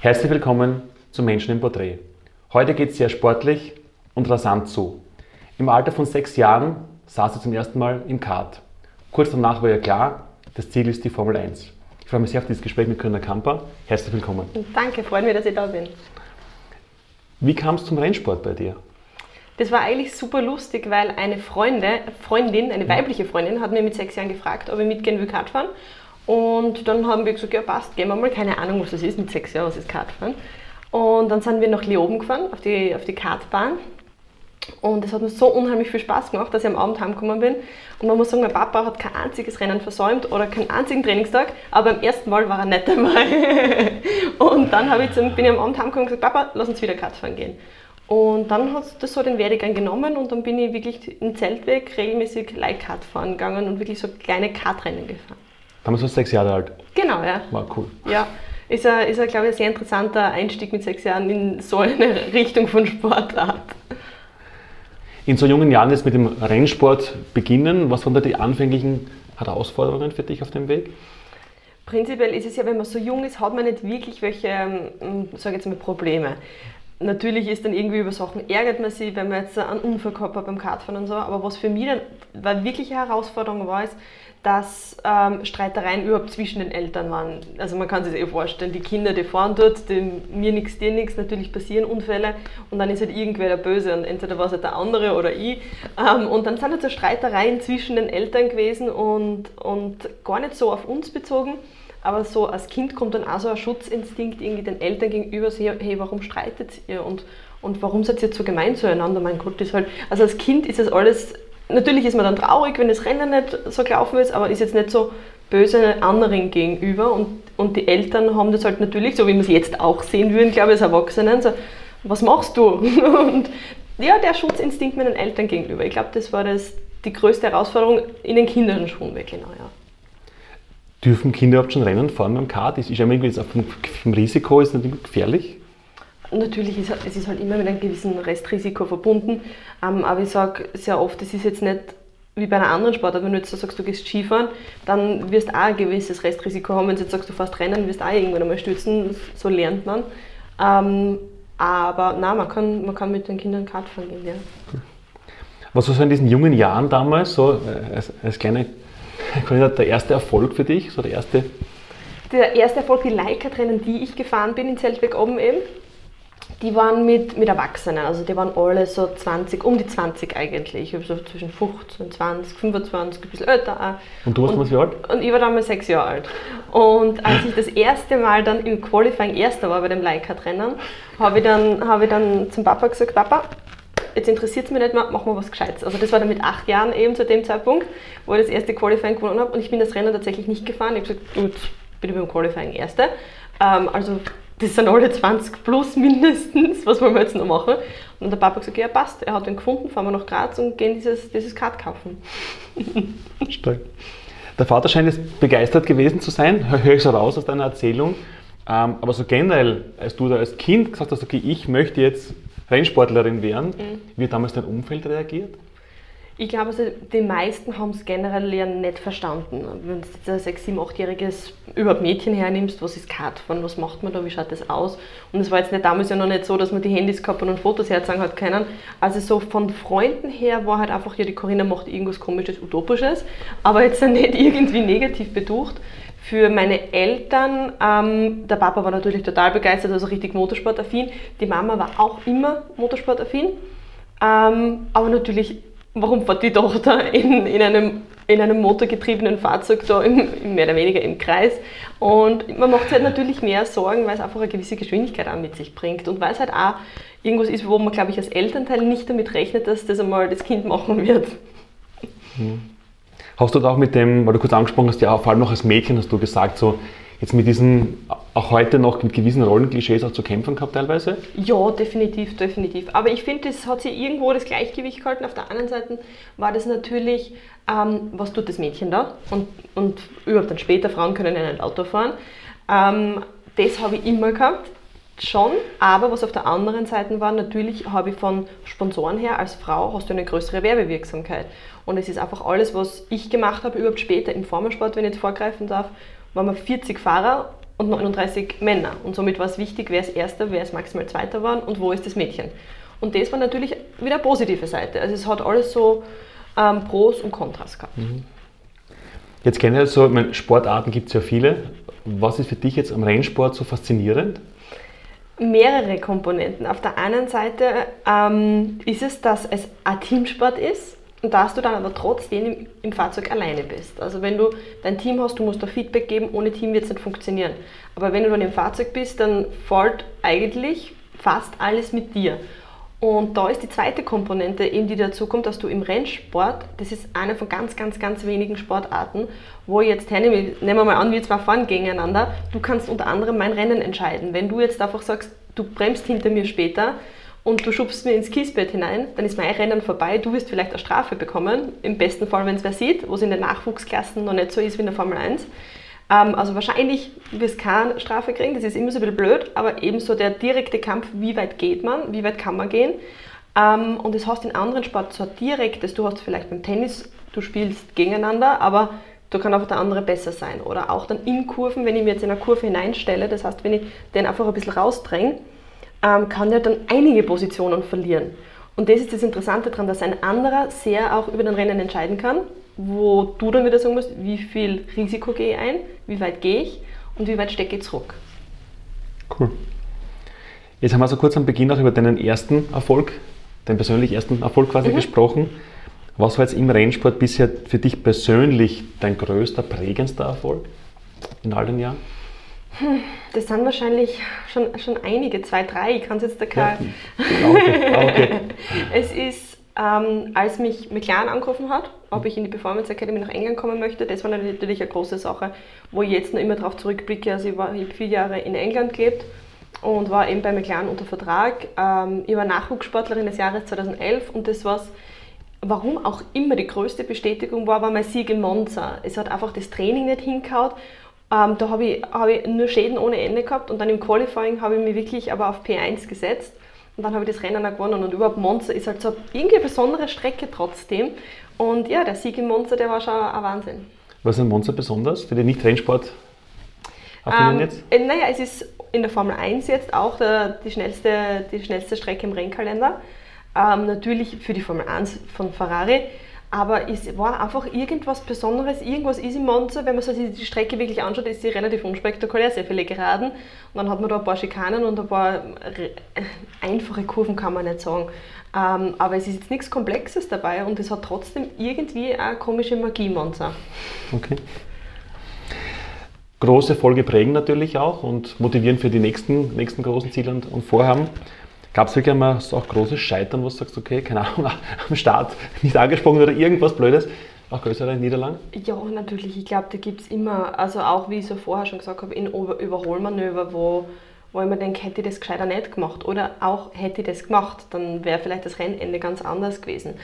Herzlich willkommen zu Menschen im Porträt. Heute geht es sehr sportlich und rasant zu. Im Alter von sechs Jahren saß sie zum ersten Mal im Kart. Kurz danach war ihr klar, das Ziel ist die Formel 1. Ich freue mich sehr auf dieses Gespräch mit Corinna Kamper. Herzlich willkommen. Danke, freut mich, dass ich da bin. Wie kam es zum Rennsport bei dir? Das war eigentlich super lustig, weil eine Freunde, Freundin, eine weibliche Freundin, hat mir mit sechs Jahren gefragt, ob ich mitgehen will Kart fahren. Und dann haben wir gesagt, ja passt, gehen wir mal, keine Ahnung, was das ist mit sechs Jahren, was ist Kartfahren. Und dann sind wir nach Leoben gefahren, auf die, auf die Kartbahn. Und es hat mir so unheimlich viel Spaß gemacht, dass ich am Abend heimgekommen bin. Und man muss sagen, mein Papa hat kein einziges Rennen versäumt oder keinen einzigen Trainingstag, aber beim ersten Mal war er nicht dabei. und dann ich zum, bin ich am Abend heimgekommen und gesagt, Papa, lass uns wieder Kartfahren gehen. Und dann hat das so den Werdegang genommen und dann bin ich wirklich im Zeltweg regelmäßig Leitkart fahren gegangen und wirklich so kleine Kartrennen gefahren. Damals warst du sechs Jahre alt. Genau, ja. War cool. Ja, ist, ein, ist glaube ich, ein sehr interessanter Einstieg mit sechs Jahren in so eine Richtung von Sportart. In so jungen Jahren jetzt mit dem Rennsport beginnen, was waren da die anfänglichen Herausforderungen für dich auf dem Weg? Prinzipiell ist es ja, wenn man so jung ist, hat man nicht wirklich welche, ähm, sage jetzt mal, Probleme. Natürlich ist dann irgendwie über Sachen ärgert man sich, wenn man jetzt einen Unfall gehabt hat beim Kartfahren und so. Aber was für mich dann war wirklich eine Herausforderung war, ist, dass ähm, Streitereien überhaupt zwischen den Eltern waren. Also man kann sich das eh vorstellen, die Kinder, die fahren dort, dem, mir nichts, dir nichts, natürlich passieren Unfälle und dann ist halt irgendwer der Böse und entweder war es halt der andere oder ich. Ähm, und dann sind halt so Streitereien zwischen den Eltern gewesen und, und gar nicht so auf uns bezogen, aber so als Kind kommt dann auch so ein Schutzinstinkt irgendwie den Eltern gegenüber, so, hey, warum streitet ihr und, und warum seid ihr so gemein zueinander? Mein Gott, das halt, also als Kind ist das alles natürlich ist man dann traurig, wenn das Rennen nicht so gelaufen ist, aber ist jetzt nicht so böse anderen gegenüber. Und, und die Eltern haben das halt natürlich, so wie wir es jetzt auch sehen würden, glaube ich, als Erwachsenen, so, was machst du? Und ja, der Schutzinstinkt meinen Eltern gegenüber. Ich glaube, das war das, die größte Herausforderung in den Kindern schon, wirklich, genau, ja. Dürfen Kinder überhaupt schon Rennen fahren beim Kart? Ist, ist irgendwie vom, vom Risiko ist das gefährlich? Natürlich ist es ist halt immer mit einem gewissen Restrisiko verbunden, ähm, aber ich sage sehr oft, es ist jetzt nicht wie bei einer anderen Sportart, wenn du jetzt sagst, du gehst Skifahren, dann wirst du auch ein gewisses Restrisiko haben. Wenn du jetzt sagst, du fährst Rennen, wirst du auch irgendwann einmal stürzen, so lernt man. Ähm, aber nein, man kann, man kann mit den Kindern Kart fahren gehen, ja. Was war so in diesen jungen Jahren damals, so äh, als, als kleine der erste Erfolg für dich? So der erste der erste Erfolg, die Leica-Rennen, die ich gefahren bin in Zeltweg oben eben, die waren mit, mit Erwachsenen, also die waren alle so 20, um die 20 eigentlich. Ich habe so zwischen 15, 20, 25, ein bisschen älter auch. Und du warst damals wie alt? Und ich war damals sechs Jahre alt. Und als ich das erste Mal dann im Qualifying Erster war bei dem Leica-Rennen, habe ich, dann, hab ich dann zum Papa gesagt, Papa, jetzt interessiert es mich nicht mehr, machen wir was Gescheites. Also das war dann mit acht Jahren eben zu dem Zeitpunkt, wo ich das erste Qualifying gewonnen habe und ich bin das Rennen tatsächlich nicht gefahren. Ich habe gesagt, gut, bin ich beim Qualifying Erster. Ähm, also das sind alle 20 plus mindestens, was wollen wir jetzt noch machen? Und der Papa hat gesagt, ja passt, er hat den gefunden, fahren wir nach Graz und gehen dieses, dieses Kart kaufen. Stark. Der Vater scheint jetzt begeistert gewesen zu sein, höre ich so raus aus deiner Erzählung. Ähm, aber so generell, als du da als Kind gesagt hast, okay, ich möchte jetzt Rennsportlerin werden, mhm. wie hat damals dein Umfeld reagiert? Ich glaube, also die meisten haben es generell ja nicht verstanden. Wenn du jetzt ein 6-, 7-, 8-jähriges überhaupt Mädchen hernimmst, was ist Kartfahren, was macht man da, wie schaut das aus? Und es war jetzt nicht damals ja noch nicht so, dass man die Handys gehabt und Fotos herzeigen hat können. Also so von Freunden her war halt einfach, ja, die Corinna macht irgendwas komisches, utopisches, aber jetzt nicht irgendwie negativ beducht. Für meine Eltern, ähm, der Papa war natürlich total begeistert, also richtig motorsportaffin. Die Mama war auch immer motorsportaffin. Ähm, aber natürlich warum fährt die Tochter in, in, einem, in einem motorgetriebenen Fahrzeug da im, mehr oder weniger im Kreis? Und man macht sich halt natürlich mehr Sorgen, weil es einfach eine gewisse Geschwindigkeit auch mit sich bringt und weil es halt auch irgendwas ist, wo man, glaube ich, als Elternteil nicht damit rechnet, dass das einmal das Kind machen wird. Hm. Hast du da auch mit dem, weil du kurz angesprochen hast, ja, vor allem noch als Mädchen hast du gesagt, so jetzt mit diesen, auch heute noch mit gewissen Rollenklischees auch zu kämpfen gehabt teilweise? Ja, definitiv, definitiv. Aber ich finde, das hat sich irgendwo das Gleichgewicht gehalten. Auf der anderen Seite war das natürlich, ähm, was tut das Mädchen da? Und, und überhaupt dann später, Frauen können ja nicht Auto fahren. Ähm, das habe ich immer gehabt schon, aber was auf der anderen Seite war, natürlich habe ich von Sponsoren her, als Frau hast du eine größere Werbewirksamkeit. Und es ist einfach alles, was ich gemacht habe, überhaupt später im Formelsport, wenn ich jetzt vorgreifen darf, waren wir 40 Fahrer und 39 Männer. Und somit war es wichtig, wer ist Erster, wer ist maximal Zweiter war und wo ist das Mädchen. Und das war natürlich wieder eine positive Seite. Also es hat alles so ähm, Pros und Kontras gehabt. Mhm. Jetzt wir so, ich meine, Sportarten gibt es ja viele. Was ist für dich jetzt am Rennsport so faszinierend? Mehrere Komponenten. Auf der einen Seite ähm, ist es, dass es ein Teamsport ist und dass du dann aber trotzdem im, im, Fahrzeug alleine bist. Also wenn du dein Team hast, du musst da Feedback geben, ohne Team wird es nicht funktionieren. Aber wenn du dann im Fahrzeug bist, dann fällt eigentlich fast alles mit dir. Und da ist die zweite Komponente eben, die dazu kommt, dass du im Rennsport, das ist eine von ganz, ganz, ganz wenigen Sportarten, wo jetzt hernehme, nehmen wir mal an, wir zwei fahren gegeneinander, du kannst unter anderem mein Rennen entscheiden. Wenn du jetzt einfach sagst, du bremst hinter mir später und du schubst mir ins Kiesbett hinein, dann ist mein Rennen vorbei, du wirst vielleicht eine Strafe bekommen, im besten Fall, wenn es wer sieht, wo es in den Nachwuchsklassen noch nicht so ist wie in der Formel 1. Ähm, also wahrscheinlich wirst du keine Strafe kriegen, das ist immer so ein bisschen blöd, aber ebenso der direkte Kampf, wie weit geht man, wie weit kann man gehen. Ähm, und das hast in anderen Sporten so direktes, du hast vielleicht beim Tennis, du spielst gegeneinander, aber da kann einfach der andere besser sein. Oder auch dann in Kurven, wenn ich mir jetzt in eine Kurve hineinstelle, das heißt, wenn ich den einfach ein bisschen rausdränge, ähm, kann der dann einige Positionen verlieren. Und das ist das Interessante daran, dass ein anderer sehr auch über den Rennen entscheiden kann wo du dann wieder sagen musst, wie viel Risiko gehe ich ein, wie weit gehe ich und wie weit stecke ich zurück. Cool. Jetzt haben wir so kurz am Beginn auch über deinen ersten Erfolg, deinen persönlich ersten Erfolg quasi mhm. gesprochen. Was war jetzt im Rennsport bisher für dich persönlich dein größter, prägendster Erfolg in all den Jahren? Hm, das sind wahrscheinlich schon, schon einige, zwei, drei. Ich kann es jetzt da kein. Ja, okay. okay. es ist ähm, als mich McLaren angerufen hat, ob ich in die Performance Academy nach England kommen möchte, das war natürlich eine große Sache, wo ich jetzt noch immer darauf zurückblicke. Also ich, war, ich habe vier Jahre in England gelebt und war eben bei McLaren unter Vertrag. Ähm, ich war Nachwuchssportlerin des Jahres 2011 und das was warum auch immer die größte Bestätigung war, war mein Sieg in Monza. Es hat einfach das Training nicht hingehauen. Ähm, da habe ich, hab ich nur Schäden ohne Ende gehabt und dann im Qualifying habe ich mich wirklich aber auf P1 gesetzt und dann habe ich das Rennen auch gewonnen. Und überhaupt Monza ist halt so irgendwie eine besondere Strecke trotzdem. Und ja, der Sieg in Monza, der war schon ein Wahnsinn. Was ist in Monza besonders für den Nicht-Rennsport? Ähm, jetzt? Äh, naja, es ist in der Formel 1 jetzt auch der, die, schnellste, die schnellste Strecke im Rennkalender. Ähm, natürlich für die Formel 1 von Ferrari. Aber es war einfach irgendwas Besonderes, irgendwas ist im Monza, wenn man sich die Strecke wirklich anschaut, ist sie relativ unspektakulär, sehr viele Geraden. Und dann hat man da ein paar Schikanen und ein paar einfache Kurven, kann man nicht sagen. Ähm, aber es ist jetzt nichts Komplexes dabei und es hat trotzdem irgendwie eine komische Magie, Monza. Okay. Große Folge prägen natürlich auch und motivieren für die nächsten, nächsten großen Ziele und Vorhaben. Gab es wirklich einmal so auch großes Scheitern, wo du sagst, okay, keine Ahnung, am Start nicht angesprochen oder irgendwas Blödes? Auch größere Niederlagen? Ja, natürlich. Ich glaube, da gibt es immer, also auch wie ich so vorher schon gesagt habe, in Überholmanöver, wo, wo ich mir denke, hätte ich das gescheiter nicht gemacht oder auch hätte ich das gemacht, dann wäre vielleicht das Rennende ganz anders gewesen.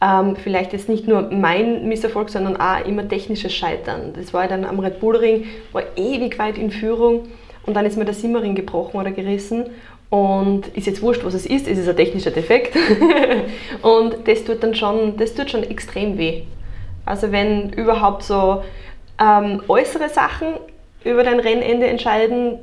Ähm, vielleicht jetzt nicht nur mein Misserfolg, sondern auch immer technisches Scheitern. Das war dann am Red Bull Ring, war ewig weit in Führung und dann ist mir der Simmerring gebrochen oder gerissen und ist jetzt wurscht, was es ist, ist es ein technischer Defekt. und das tut dann schon, das tut schon extrem weh. Also wenn überhaupt so ähm, äußere Sachen über dein Rennende entscheiden,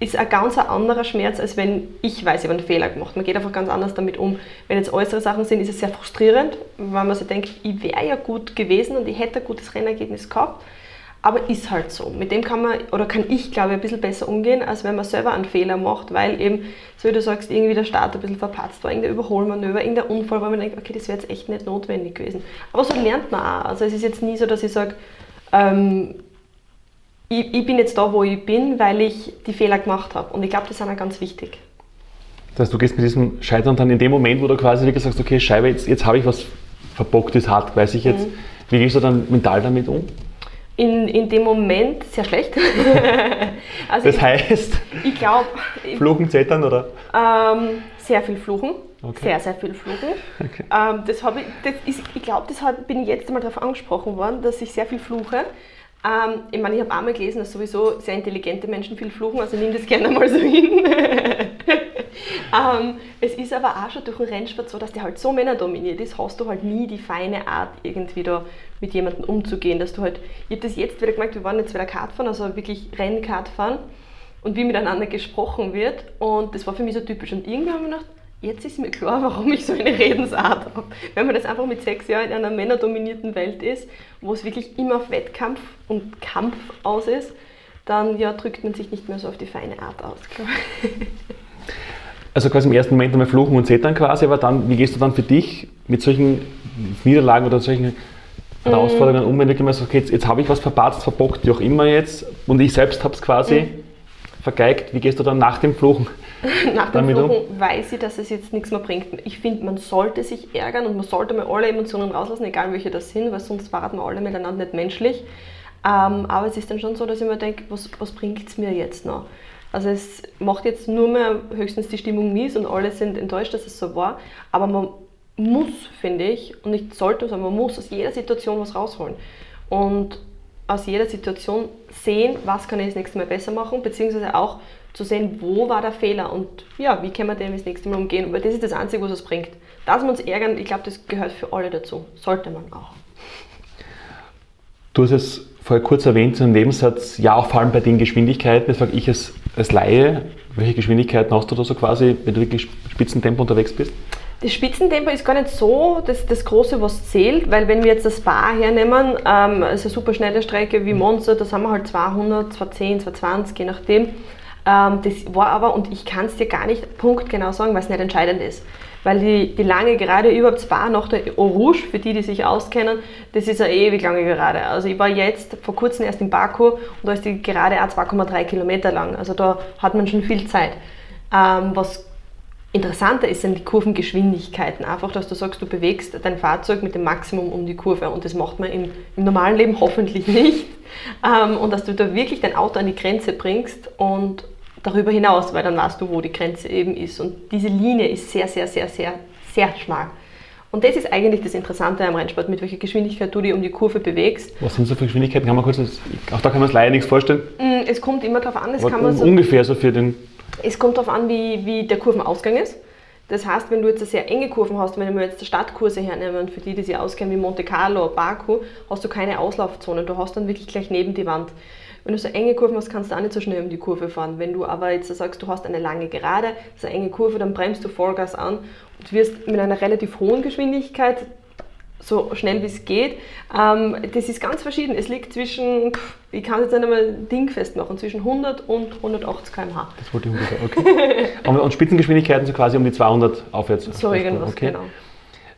ist ein ganz anderer Schmerz, als wenn ich weiß, ich habe einen Fehler gemacht. Man geht einfach ganz anders damit um. Wenn jetzt äußere Sachen sind, ist es sehr frustrierend, weil man sich denkt, ich wäre ja gut gewesen und ich hätte ein gutes Rennergebnis gehabt aber ist halt so. Mit dem kann man, oder kann ich glaube ich ein bisschen besser umgehen, als wenn man selber einen Fehler macht, weil eben, so wie du sagst, irgendwie der Start ein bisschen verpatzt war, irgendein Überholmanöver, irgendein Unfall, weil man denkt, okay, das wäre jetzt echt nicht notwendig gewesen. Aber so lernt man auch. Also es ist jetzt nie so, dass ich sage, ähm, ich, ich, bin jetzt da, wo ich bin, weil ich die Fehler gemacht habe. Und ich glaube, das ist auch ganz wichtig. Das heißt, du gehst mit diesem Scheitern dann in dem Moment, wo du quasi wirklich sagst, okay, Scheibe, jetzt, jetzt habe ich was verbocktes, hart, weiß ich jetzt. Mhm. Wie gehst du dann mental damit um? In, in dem Moment sehr schlecht. also das heißt? Ich, glaube. Fluchen, Zetern oder? Ähm, sehr viel Fluchen. Okay. Sehr, sehr viel Fluchen. Okay. Ähm, das ich, das ist, ich glaube, deshalb bin ich jetzt einmal darauf angesprochen worden, dass ich sehr viel fluche. Ähm, ich meine, ich habe einmal gelesen, dass sowieso sehr intelligente Menschen viel fluchen, also nimm das gerne mal so hin. ähm, Es ist aber auch schon durch den Rennsport so, dass der halt so männerdominiert ist, hast du halt nie die feine Art, irgendwie da mit jemandem umzugehen. Dass du halt, ich habe das jetzt wieder gemerkt, wir waren jetzt wieder Kartfahren, also wirklich Rennkart fahren und wie miteinander gesprochen wird. Und das war für mich so typisch. Und irgendwann habe ich gedacht, jetzt ist mir klar, warum ich so eine Redensart habe. Wenn man das einfach mit sechs Jahren in einer männerdominierten Welt ist, wo es wirklich immer auf Wettkampf und Kampf aus ist, dann ja, drückt man sich nicht mehr so auf die feine Art aus, ich. Also quasi im ersten Moment einmal fluchen und zetern quasi, aber dann, wie gehst du dann für dich mit solchen Niederlagen oder solchen Herausforderungen um, wenn du immer sagst, okay, jetzt, jetzt habe ich was verpatzt, verbockt, wie auch immer jetzt, und ich selbst habe es quasi mhm. vergeigt, wie gehst du dann nach dem Fluchen Nach dem Fluchen um? weiß ich, dass es jetzt nichts mehr bringt. Ich finde, man sollte sich ärgern und man sollte mal alle Emotionen rauslassen, egal welche das sind, weil sonst waren wir alle miteinander nicht menschlich. Ähm, aber es ist dann schon so, dass ich mir denke, was, was bringt es mir jetzt noch? Also es macht jetzt nur mehr höchstens die Stimmung mies und alle sind enttäuscht, dass es so war. Aber man muss, finde ich, und nicht sollte, sondern man muss aus jeder Situation was rausholen. Und aus jeder Situation sehen, was kann ich das nächste Mal besser machen, beziehungsweise auch zu sehen, wo war der Fehler und ja, wie kann man dem das nächste Mal umgehen. Weil das ist das Einzige, was es bringt. Dass wir uns ärgern, ich glaube, das gehört für alle dazu. Sollte man auch. Du hast es vorher kurz erwähnt, so ein Nebensatz, ja, auch vor allem bei den Geschwindigkeiten. Jetzt frage ich als, als Laie, welche Geschwindigkeiten hast du da so quasi, wenn du wirklich Spitzentempo unterwegs bist? Das Spitzentempo ist gar nicht so das, das Große, was zählt, weil wenn wir jetzt das Spa hernehmen, ähm, also eine super schnelle Strecke wie Monster, da sind wir halt 200, 210, 220, je nachdem. Ähm, das war aber, und ich kann es dir gar nicht punktgenau sagen, weil es nicht entscheidend ist weil die, die lange Gerade überhaupt Spa nach der Eau Rouge, für die, die sich auskennen, das ist eine ewig lange Gerade. Also ich war jetzt vor kurzem erst in Baku und da ist die Gerade auch 2,3 Kilometer lang. Also da hat man schon viel Zeit. Ähm, was interessanter ist, sind die Kurvengeschwindigkeiten. Einfach, dass du sagst, du bewegst dein Fahrzeug mit dem Maximum um die Kurve und das macht man im, im normalen Leben hoffentlich nicht. Ähm, und dass du da wirklich dein Auto an die Grenze bringst und darüber hinaus, weil dann weißt du, wo die Grenze eben ist. Und diese Linie ist sehr, sehr, sehr, sehr, sehr schmal. Und das ist eigentlich das Interessante am Rennsport, mit welcher Geschwindigkeit du dich um die Kurve bewegst. Was sind so für Geschwindigkeiten? Kann man kurz, auch da kann man es leider nichts vorstellen. Mm, es kommt immer darauf an, es kann man so, ungefähr so für den. Es kommt darauf an, wie, wie der Kurvenausgang ist. Das heißt, wenn du jetzt eine sehr enge Kurven hast, wenn wir jetzt Stadtkurse hernehmen, für die, die sich auskennen wie Monte Carlo, Baku, hast du keine Auslaufzone. Du hast dann wirklich gleich neben die Wand. Wenn du so enge Kurven hast, kannst du auch nicht so schnell um die Kurve fahren. Wenn du aber jetzt sagst, du hast eine lange Gerade, so eine enge Kurve, dann bremst du Vollgas an und wirst mit einer relativ hohen Geschwindigkeit so schnell wie es geht. Ähm, das ist ganz verschieden. Es liegt zwischen, ich kann es jetzt nicht einmal dingfest machen, zwischen 100 und 180 km/h. Das wollte ich ungefähr, okay. und, und Spitzengeschwindigkeiten so quasi um die 200 aufwärts. So irgendwas, okay. genau.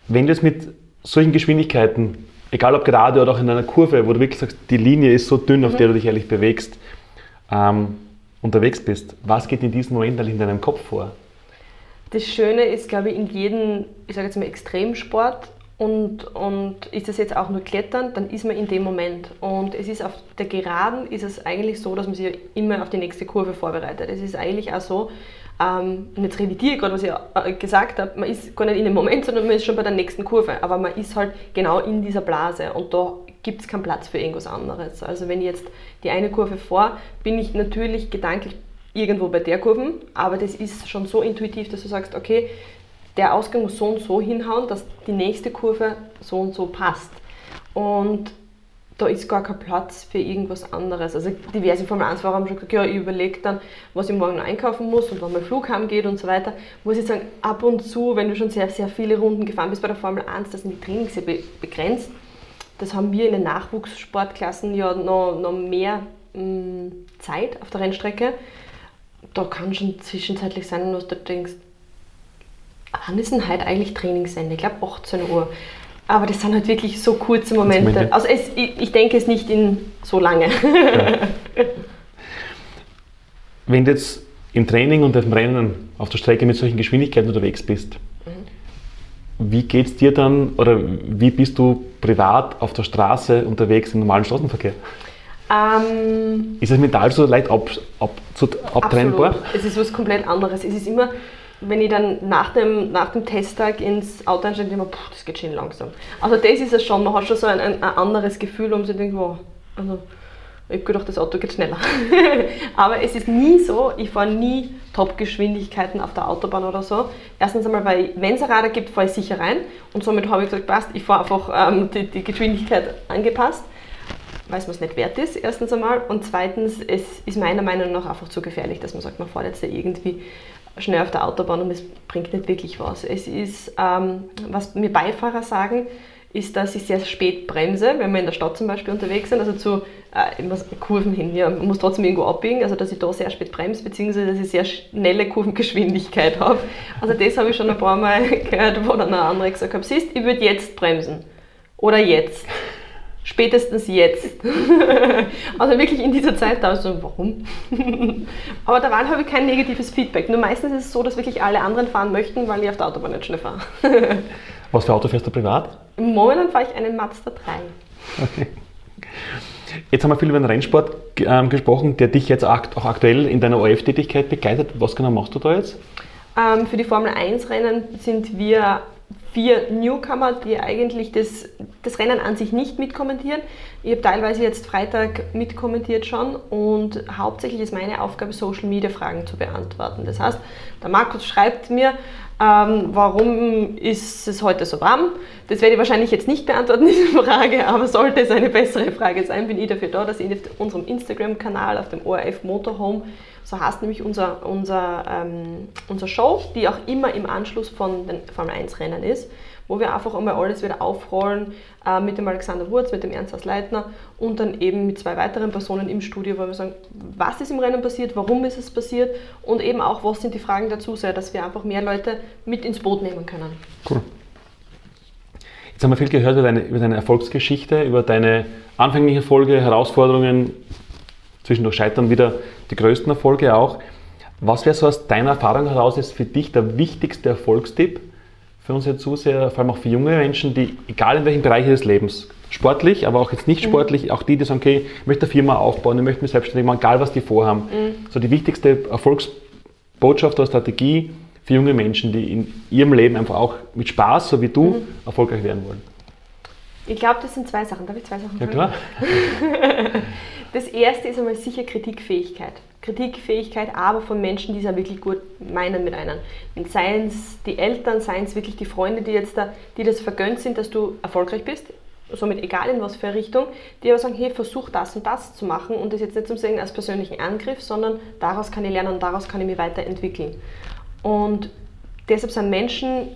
Wenn du jetzt mit solchen Geschwindigkeiten egal ob gerade oder auch in einer Kurve, wo du wirklich sagst, die Linie ist so dünn, auf mhm. der du dich ehrlich bewegst, ähm, unterwegs bist, was geht in diesem Moment in deinem Kopf vor? Das Schöne ist, glaube ich, in jedem, ich sage jetzt mal, Extremsport und, und ist das jetzt auch nur Klettern, dann ist man in dem Moment. Und es ist auf der Geraden ist es eigentlich so, dass man sich immer auf die nächste Kurve vorbereitet. Es ist eigentlich auch so, ähm, und jetzt revidiere ich gerade, was ich äh, gesagt habe, man ist gar nicht in dem Moment, sondern man ist schon bei der nächsten Kurve. Aber man ist halt genau in dieser Blase und da gibt es keinen Platz für irgendwas anderes. Also wenn ich jetzt die eine Kurve vor, bin ich natürlich gedanklich irgendwo bei der Kurve, aber das ist schon so intuitiv, dass du sagst, okay, der Ausgang muss so und so hinhauen, dass die nächste Kurve so und so passt. Und da ist gar kein Platz für irgendwas anderes. Also diverse Formel 1-Fahrer haben schon gesagt, ja, ich überlege dann, was ich morgen einkaufen muss und wann mein Flug heimgeht und so weiter. Muss ich sagen, ab und zu, wenn du schon sehr, sehr viele Runden gefahren bist bei der Formel 1, da sind die Trainings ja begrenzt. Das haben wir in den Nachwuchssportklassen ja noch, noch mehr mh, mm, Zeit auf der Rennstrecke. Da kann schon zwischenzeitlich sein, dass du denkst, wann ist denn heute eigentlich Trainingsende? Ich glaube 18 Uhr. Aber das sind halt wirklich so kurze Momente. Also es, ich, denke es nicht in so lange. Ja. Wenn du jetzt im Training und im Rennen auf der Strecke mit solchen Geschwindigkeiten unterwegs bist, mhm. wie geht es dir dann oder wie bist du privat auf der Straße unterwegs im normalen Straßenverkehr? Ähm, ist es mental so leicht ab, ab, zu, abtrennbar? Es ist was komplett anderes. Es ist immer, wenn ich dann nach dem, nach dem Testtag ins Auto einsteige, denke ich mir, das geht schön langsam. Also das ist es schon, man hat schon so ein, ein, anderes Gefühl, um sich zu denken, wow, also Ich habe gedacht, das Auto geht schneller. Aber es ist nie so, ich fahre nie Top-Geschwindigkeiten auf der Autobahn oder so. Erstens einmal, weil wenn es ein Radar gibt, fahre ich sicher rein. Und somit habe ich gesagt, passt, ich fahre einfach ähm, die, die Geschwindigkeit angepasst weil es mir nicht wert ist, erstens einmal. Und zweitens, es ist meiner Meinung nach einfach zu gefährlich, dass man sagt, man fährt jetzt da irgendwie schnell auf der Autobahn und es bringt nicht wirklich was. Es ist, ähm, was mir Beifahrer sagen, ist, dass ich sehr spät bremse, wenn wir in der Stadt zum Beispiel unterwegs sind, also zu äh, Kurven hin. Ja, man muss trotzdem irgendwo abbiegen, also dass ich da sehr spät bremse, beziehungsweise dass ich sehr schnelle Kurvengeschwindigkeit habe. Also das habe ich schon ein paar Mal gehört, wo dann ein anderer gesagt hat, siehst, ich würde jetzt bremsen. Oder jetzt spätestens jetzt. also wirklich in dieser Zeit da so, warum? Aber da habe ich kein negatives Feedback. Nur meistens ist es so, dass wirklich alle anderen fahren möchten, weil ich auf der Autobahn nicht schnell fahre. Was für Auto fährst du privat? Momentan fahre ich einen Mazda 3. Okay. Jetzt haben wir viel über den Rennsport ähm, gesprochen, der dich jetzt auch aktuell in deiner ORF-Tätigkeit begleitet. Was genau machst du da jetzt? Ähm, für die Formel 1-Rennen sind wir vier Newcomer, die eigentlich das, das Rennen an sich nicht mitkommentieren. Ich habe teilweise jetzt Freitag mitkommentiert schon und hauptsächlich ist meine Aufgabe, Social Media Fragen zu beantworten. Das heißt, der Markus schreibt mir, ähm, warum ist es heute so warm? Das werde ich wahrscheinlich jetzt nicht beantworten, diese Frage, aber sollte es eine bessere Frage sein, bin ich dafür da, dass ich auf unserem Instagram-Kanal, auf dem ORF Motorhome, so heißt nämlich unser, unser, ähm, unser Show, die auch immer im Anschluss von den Formel 1 Rennen ist, wo wir einfach einmal alles wieder aufrollen äh, mit dem Alexander Wurz, mit dem Ernst Leitner und dann eben mit zwei weiteren Personen im Studio, wo wir sagen, was ist im Rennen passiert, warum ist es passiert und eben auch, was sind die Fragen dazu, Zuseher, dass wir einfach mehr Leute mit ins Boot nehmen können. Cool. Jetzt haben wir viel gehört über deine, über deine Erfolgsgeschichte, über deine anfänglichen Erfolge, Herausforderungen, zwischendurch scheitern wieder die größten Erfolge auch. Was wäre so aus deiner Erfahrung heraus jetzt für dich der wichtigste Erfolgstipp für unsere Zuseher, vor allem auch für junge Menschen, die, egal in welchem Bereich ihres Lebens, sportlich, aber auch jetzt nicht mhm. sportlich, mhm. auch die, die sagen, okay, ich möchte eine Firma aufbauen, ich möchte mich selbstständig machen, egal was die vorhaben. Mhm. So die wichtigste Erfolgsbotschaft oder Strategie für junge Menschen, die in ihrem Leben einfach auch mit Spaß, so wie du, mhm. erfolgreich werden wollen. Ich glaube, das sind zwei Sachen. Darf ich zwei Sachen? Ja, klar. Das erste ist einmal sicher Kritikfähigkeit. Kritikfähigkeit, aber von Menschen, die es ja wirklich gut meinen mit einem. Seien es die Eltern, seien es wirklich die Freunde, die jetzt da, die das vergönnt sind, dass du erfolgreich bist, somit egal in was für eine Richtung, die aber sagen, hey, versuch das und das zu machen und das jetzt nicht zum Sehen als persönlichen Angriff, sondern daraus kann ich lernen und daraus kann ich mich weiterentwickeln. Und deshalb sind Menschen,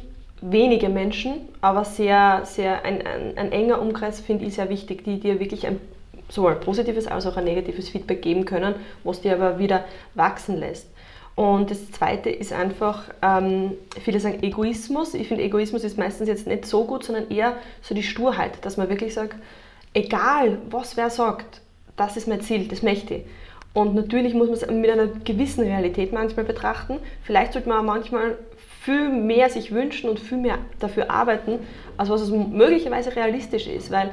wenige Menschen, aber sehr, sehr ein, ein, ein enger Umkreis finde ich sehr wichtig, die dir wirklich ein sowohl positives als auch ein negatives Feedback geben können, was dir aber wieder wachsen lässt. Und das Zweite ist einfach, ähm, viele sagen Egoismus. Ich finde, Egoismus ist meistens jetzt nicht so gut, sondern eher so die Sturheit, dass man wirklich sagt, egal was wer sagt, das ist mein Ziel, das möchte ich. Und natürlich muss man es mit einer gewissen Realität manchmal betrachten. Vielleicht sollte man auch manchmal viel mehr sich wünschen und viel mehr dafür arbeiten, als was es möglicherweise realistisch ist. Weil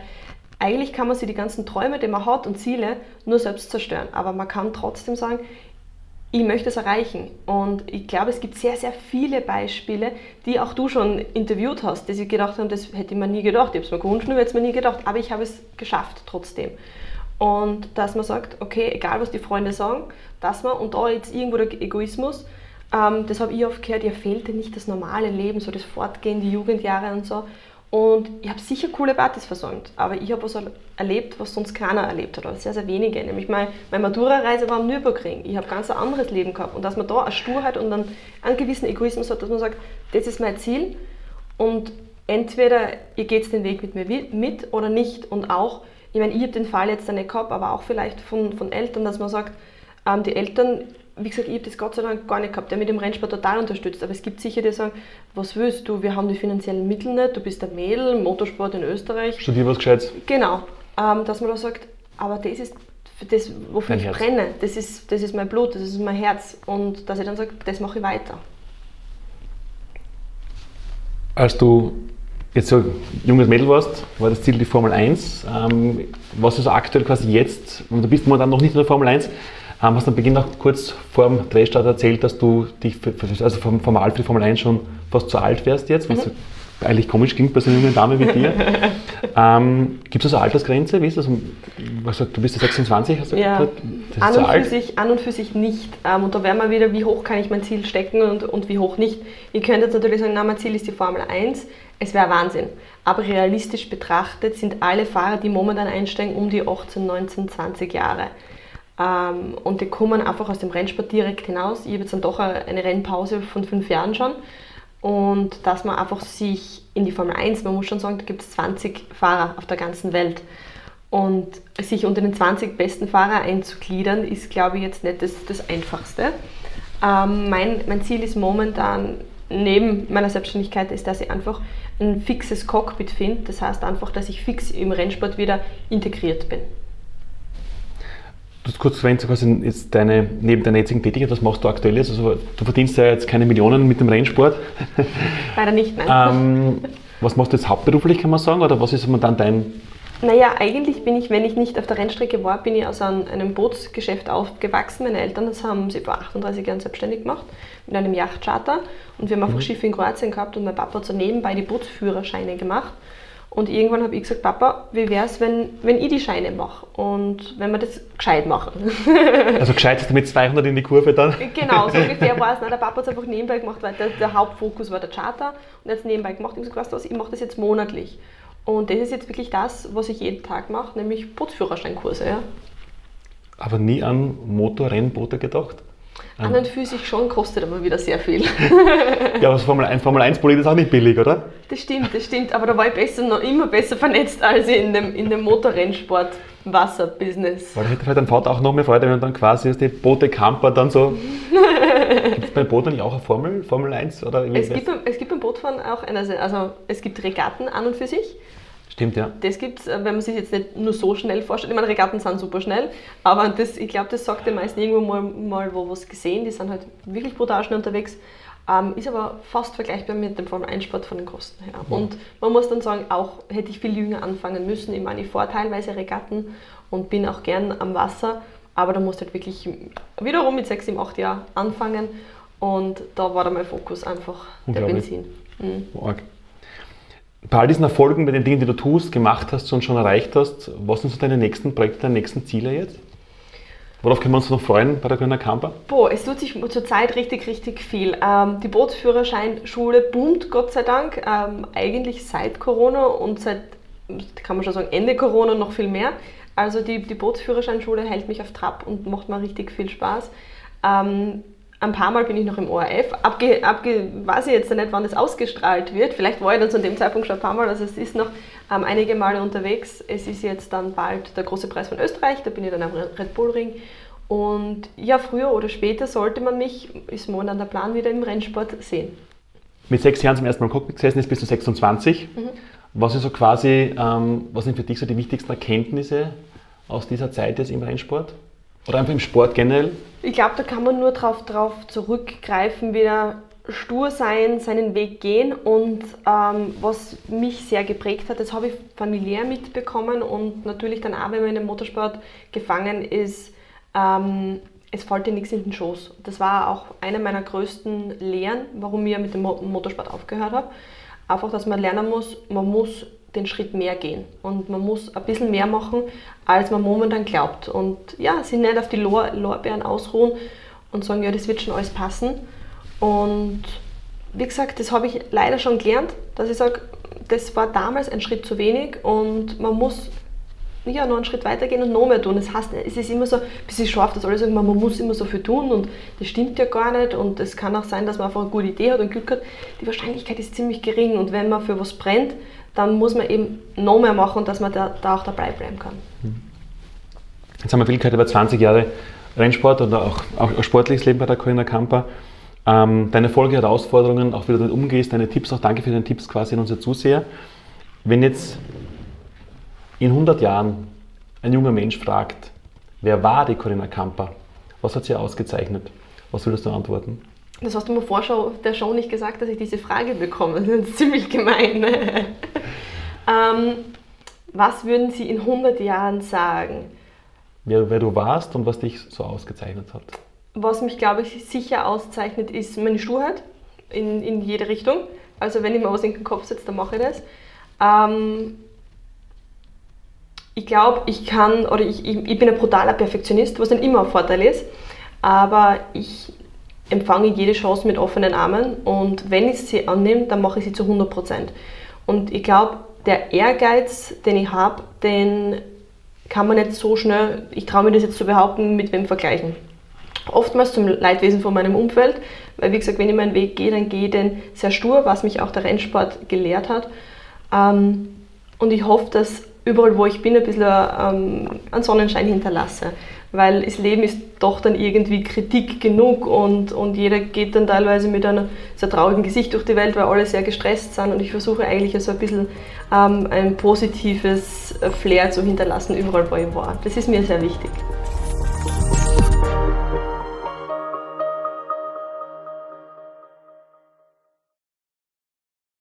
eigentlich kann man sich die ganzen Träume, die man hat und Ziele nur selbst zerstören. Aber man kann trotzdem sagen, ich möchte es erreichen. Und ich glaube, es gibt sehr, sehr viele Beispiele, die auch du schon interviewt hast, die sich gedacht haben, das hätte man nie gedacht. Ich habe es mir gewünscht, nur hätte es mir nie gedacht. Aber ich habe es geschafft trotzdem. Und dass man sagt, okay, egal was die Freunde sagen, dass man, und da jetzt irgendwo der Egoismus, ähm, das habe ich oft gehört, ihr fehlte nicht das normale Leben, so das Fortgehen, die Jugendjahre und so. Und ich habe sicher coole Partys versäumt, aber ich habe was erlebt, was sonst keiner erlebt hat, oder sehr, sehr wenige. Nämlich meine, meine Matura-Reise war am Nürburgring. Ich habe ganz ein anderes Leben gehabt. Und dass man da eine Sturheit und einen, einen gewissen Egoismus hat, dass man sagt, das ist mein Ziel und entweder ihr geht den Weg mit mir mit oder nicht. Und auch, ich meine, ich habe den Fall jetzt nicht gehabt, aber auch vielleicht von, von Eltern, dass man sagt, ähm, die Eltern wie gesagt, ich habe das Gott sei Dank gar nicht gehabt, der mit dem Rennsport total unterstützt. Aber es gibt sicher, die sagen, was willst du, wir haben die finanziellen Mittel nicht, du bist ein Mädel, Motorsport in Österreich. Studier was Gescheites. Genau, ähm, dass man da sagt, aber das ist das, wofür Dein ich Herz. brenne, das ist, das ist mein Blut, das ist mein Herz. Und dass ich dann sage, das mache ich weiter. Als du jetzt so ein junges Mädel warst, war das Ziel die Formel 1. Ähm, was ist aktuell quasi jetzt, und du bist momentan noch nicht in der Formel 1, ähm, hast am Beginn noch kurz vor dem Drehstart erzählt, dass du dich für, also formal für die Formel 1 schon fast zu alt wärst jetzt. Mhm. eigentlich komisch klingt bei so einer jungen Dame wie dir. ähm, Gibt es also eine Altersgrenze? Wie ist das? Du bist ja 26, hast du ja. gesagt? An und, für sich, an und für sich nicht. Ähm, und da wären wir wieder, wie hoch kann ich mein Ziel stecken und, und wie hoch nicht. Ihr könnt jetzt natürlich sagen, na, mein Ziel ist die Formel 1. Es wäre Wahnsinn. Aber realistisch betrachtet sind alle Fahrer, die momentan einsteigen, um die 18, 19, 20 Jahre. Ähm, und die kommen einfach aus dem Rennsport direkt hinaus. Ich habe jetzt dann doch eine Rennpause von fünf Jahren schon und dass man einfach sich in die Formel 1, man muss schon sagen, da gibt es 20 Fahrer auf der ganzen Welt. Und sich unter den 20 besten Fahrer einzugliedern, ist, glaube ich, jetzt nicht das, das Einfachste. Ähm, mein, mein Ziel ist momentan, neben meiner Selbstständigkeit, ist, dass ich einfach ein fixes Cockpit finde. Das heißt einfach, dass ich fix im Rennsport wieder integriert bin. Du hast kurz erwähnt, quasi jetzt deine, neben deiner jetzigen Tätigkeit, was machst du aktuell jetzt? Also, du verdienst ja jetzt keine Millionen mit dem Rennsport. Leider nicht, nein. Ähm, was machst du jetzt hauptberuflich, kann man sagen? Oder was ist dann dein naja, eigentlich bin ich, wenn ich nicht auf der Rennstrecke war, bin ich aus einem Bootsgeschäft aufgewachsen. Meine Eltern haben sich vor 38 Jahren selbstständig gemacht mit einem Yachtcharter. Und wir haben einfach mhm. Schiffe in Kroatien gehabt und mein Papa hat so nebenbei die Bootsführerscheine gemacht. Und irgendwann habe ich gesagt, Papa, wie wäre es, wenn, wenn ich die Scheine mache und wenn wir das gescheit machen? also gescheit ist damit 200 in die Kurve dann? Genau, so ungefähr war es. Der Papa hat es einfach nebenbei gemacht, weil der, der, Hauptfokus war der Charter und er hat es nebenbei gemacht. Ich habe gesagt, weißt du was, ich mache das jetzt monatlich. Und das ist jetzt wirklich das, was ich jeden Tag mache, nämlich Bootsführerscheinkurse. Ja. Aber nie an Motorrennboote gedacht? An und für sich schon, kostet aber wieder sehr viel. ja, aber das Formel 1, Formel 1 Bolid ist auch nicht billig, oder? Das stimmt, das stimmt. Aber da war ich besser, noch immer besser vernetzt als in dem, in dem Motorrennsport. Wasserbusiness. Weil da hätte vielleicht dein Vater auch noch mehr Freude, wenn man dann quasi die Boote Camper dann so. gibt es beim Boot nicht auch eine Formel, Formel 1? Oder es, gibt, es gibt beim Bootfahren auch eine, also es gibt Regatten an und für sich. Stimmt, ja. Das gibt es, äh, wenn man sich jetzt nicht nur so schnell vorstellt. Ich meine, Regatten sind super schnell, aber das, ich glaube, das sagt den meisten irgendwo mal, mal wo was gesehen. Die sind halt wirklich brutal schnell unterwegs. Ähm, ist aber fast vergleichbar mit dem Formel-1-Sport von den Kosten her. Ja. Und man muss dann sagen, auch hätte ich viel jünger anfangen müssen. Ich meine, ich fahre teilweise Regatten und bin auch gern am Wasser, aber da musst du halt wirklich wiederum mit 6, 7, 8 Jahren anfangen. Und da war dann mein Fokus einfach der Benzin. Mhm bei all diesen Erfolgen, bei den Dingen, die du tust, gemacht hast und schon erreicht hast, was sind so deine nächsten Projekte, deine nächsten Ziele jetzt? Worauf können wir uns noch freuen bei der Grüner Camper? Boah, es tut sich zurzeit richtig, richtig viel. Ähm, die Bootsführerscheinschule boomt, Gott sei Dank, ähm, eigentlich seit Corona und seit, kann man schon sagen, Ende Corona noch viel mehr. Also die, die Bootsführerscheinschule hält mich auf Trab und macht mir richtig viel Spaß. Ähm, ein paar Mal bin ich noch im ORF. Abge, abge, weiß ich jetzt nicht, wann das ausgestrahlt wird. Vielleicht war ich dann zu dem Zeitpunkt schon ein paar Mal. Also es ist noch ähm, einige Male unterwegs. Es ist jetzt dann bald der große Preis von Österreich. Da bin ich dann am Red Bull Ring. Und ja, früher oder später sollte man mich, ist momentan der Plan, wieder im Rennsport sehen. Mit sechs Jahren zum ersten Mal Cockpit gesessen, jetzt bist du 26. Mhm. Was ist so quasi, ähm, was sind für dich so die wichtigsten Erkenntnisse aus dieser Zeit jetzt im Rennsport? Oder einfach im Sport generell? Ich glaube, da kann man nur darauf drauf zurückgreifen, wieder stur sein, seinen Weg gehen und ähm, was mich sehr geprägt hat, das habe ich familiär mitbekommen und natürlich dann auch, wenn man in dem Motorsport gefangen ist, ähm, es fällt dir nichts in den Schoß. Das war auch eine meiner größten Lehren, warum ich mit dem Motorsport aufgehört habe. Einfach, dass man lernen muss, man muss den Schritt mehr gehen. Und man muss ein bisschen mehr machen, als man momentan glaubt. Und ja, sich nicht auf die Lor Lorbeeren ausruhen und sagen, ja, das wird schon alles passen. Und wie gesagt, das habe ich leider schon gelernt, dass ich sage, das war damals ein Schritt zu wenig und man muss ja, noch einen Schritt weitergehen und noch mehr tun. Das heißt, es ist immer so, bis ich schafft, dass alle sagen, man muss immer so viel tun und das stimmt ja gar nicht und es kann auch sein, dass man einfach eine gute Idee hat und Glück hat. Die Wahrscheinlichkeit ist ziemlich gering und wenn man für was brennt, dann muss man eben noch mehr machen, dass man da, da auch dabei bleiben kann. Jetzt haben wir viel gehört über 20 Jahre Rennsport oder auch, auch sportliches Leben bei der Corinna Kamper. Ähm, deine Folge Herausforderungen, auch wie du damit umgehst, deine Tipps, auch danke für deine Tipps quasi an unsere Zuseher. Wenn jetzt in 100 Jahren ein junger Mensch fragt, wer war die Corinna Kamper? Was hat sie ausgezeichnet? Was würdest du antworten? Das hast du mir vor der Show nicht gesagt, dass ich diese Frage bekomme. Das ist ziemlich gemein. ähm, was würden Sie in 100 Jahren sagen? Wer, wer, du warst und was dich so ausgezeichnet hat. Was mich, glaube ich, sicher auszeichnet, ist meine Sturheit in, in jede Richtung. Also wenn ich mir was in den Kopf setze, dann mache ich das. Ähm, ich glaube, ich kann, oder ich, ich, ich, bin ein brutaler Perfektionist, was dann immer ein Vorteil ist, aber ich empfange jede Chance mit offenen Armen und wenn ich sie annehme, dann mache ich sie zu 100 Prozent. Und ich glaube, der Ehrgeiz, den ich habe, den kann man nicht so schnell, ich traue mir das jetzt zu behaupten, mit wem vergleichen. Oftmals zum Leidwesen von meinem Umfeld, weil wie gesagt, wenn ich meinen Weg gehe, dann gehe ich den sehr stur, was mich auch der Rennsport gelehrt hat. Ähm, und ich hoffe, dass überall, wo ich bin, ein bisschen ähm, einen Sonnenschein hinterlasse. Weil das Leben ist doch dann irgendwie Kritik genug und, und jeder geht dann teilweise mit einem sehr traurigen Gesicht durch die Welt, weil alle sehr gestresst sind. Und ich versuche eigentlich so ein bisschen ähm, ein positives Flair zu hinterlassen, überall, wo ich war. Das ist mir sehr wichtig.